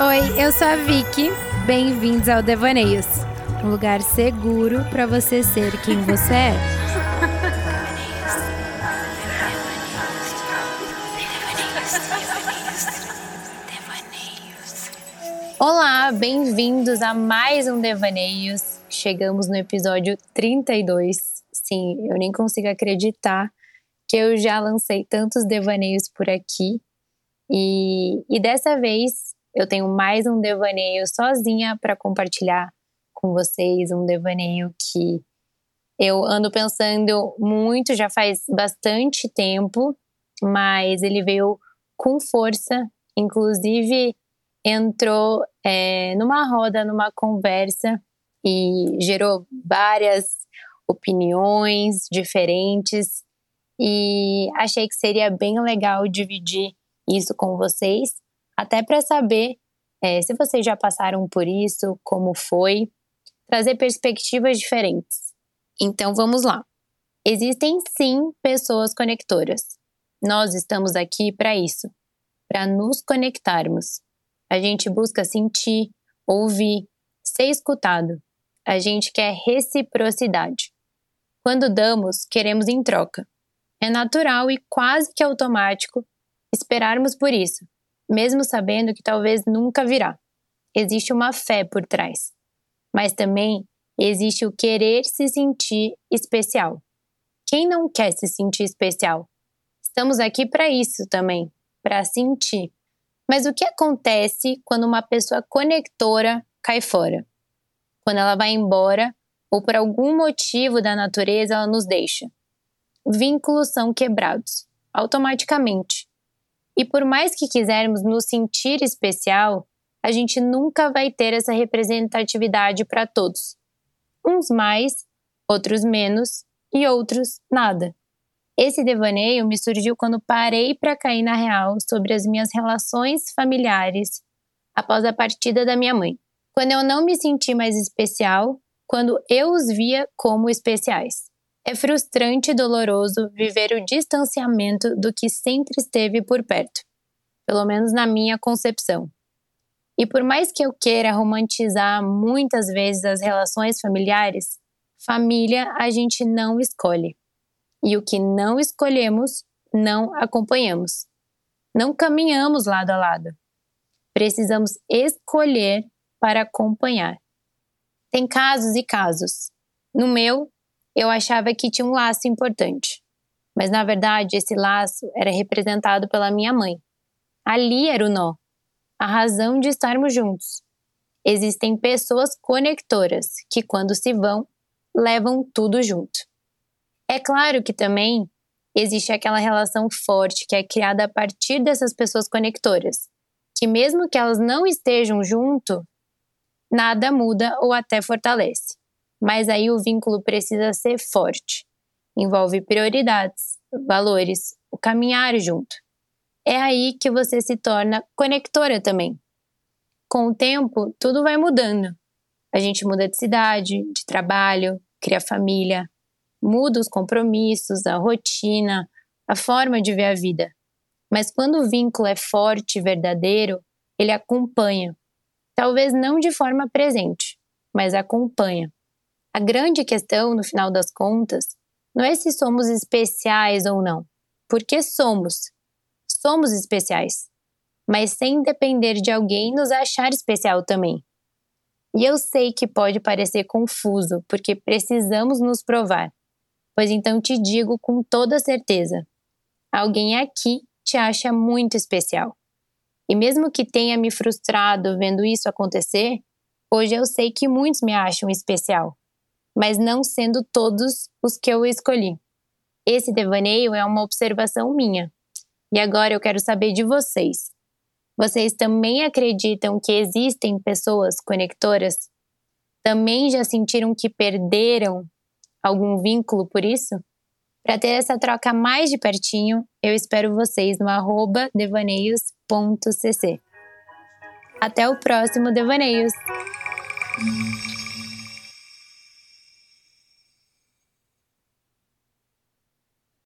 Oi, eu sou a Vicky. Bem-vindos ao Devaneios, um lugar seguro para você ser quem você é. Olá, bem-vindos a mais um Devaneios. Chegamos no episódio 32. Sim, eu nem consigo acreditar que eu já lancei tantos devaneios por aqui. E, e dessa vez eu tenho mais um devaneio sozinha para compartilhar com vocês, um devaneio que eu ando pensando muito, já faz bastante tempo, mas ele veio com força, inclusive entrou é, numa roda, numa conversa e gerou várias opiniões diferentes e achei que seria bem legal dividir isso com vocês até para saber é, se vocês já passaram por isso, como foi, trazer perspectivas diferentes. Então vamos lá. Existem sim pessoas conectoras. Nós estamos aqui para isso, para nos conectarmos. A gente busca sentir, ouvir, ser escutado. A gente quer reciprocidade. Quando damos, queremos em troca. É natural e quase que automático esperarmos por isso, mesmo sabendo que talvez nunca virá. Existe uma fé por trás, mas também existe o querer se sentir especial. Quem não quer se sentir especial? Estamos aqui para isso também, para sentir. Mas o que acontece quando uma pessoa conectora cai fora? Quando ela vai embora ou por algum motivo da natureza ela nos deixa? Vínculos são quebrados automaticamente. E por mais que quisermos nos sentir especial, a gente nunca vai ter essa representatividade para todos. Uns mais, outros menos e outros nada. Esse devaneio me surgiu quando parei para cair na real sobre as minhas relações familiares após a partida da minha mãe. Quando eu não me senti mais especial, quando eu os via como especiais. É frustrante e doloroso viver o distanciamento do que sempre esteve por perto, pelo menos na minha concepção. E por mais que eu queira romantizar muitas vezes as relações familiares, família a gente não escolhe. E o que não escolhemos, não acompanhamos. Não caminhamos lado a lado. Precisamos escolher para acompanhar. Tem casos e casos. No meu, eu achava que tinha um laço importante. Mas na verdade, esse laço era representado pela minha mãe. Ali era o nó, a razão de estarmos juntos. Existem pessoas conectoras que, quando se vão, levam tudo junto. É claro que também existe aquela relação forte que é criada a partir dessas pessoas conectoras, que mesmo que elas não estejam junto, nada muda ou até fortalece mas aí o vínculo precisa ser forte. Envolve prioridades, valores, o caminhar junto. É aí que você se torna conectora também. Com o tempo, tudo vai mudando. A gente muda de cidade, de trabalho, cria família, muda os compromissos, a rotina, a forma de ver a vida. Mas quando o vínculo é forte e verdadeiro, ele acompanha. Talvez não de forma presente, mas acompanha. A grande questão, no final das contas, não é se somos especiais ou não, porque somos. Somos especiais, mas sem depender de alguém nos achar especial também. E eu sei que pode parecer confuso, porque precisamos nos provar. Pois então te digo com toda certeza: alguém aqui te acha muito especial. E mesmo que tenha me frustrado vendo isso acontecer, hoje eu sei que muitos me acham especial mas não sendo todos os que eu escolhi. Esse devaneio é uma observação minha. E agora eu quero saber de vocês. Vocês também acreditam que existem pessoas conectoras? Também já sentiram que perderam algum vínculo por isso? Para ter essa troca mais de pertinho, eu espero vocês no devaneios.cc. Até o próximo Devaneios!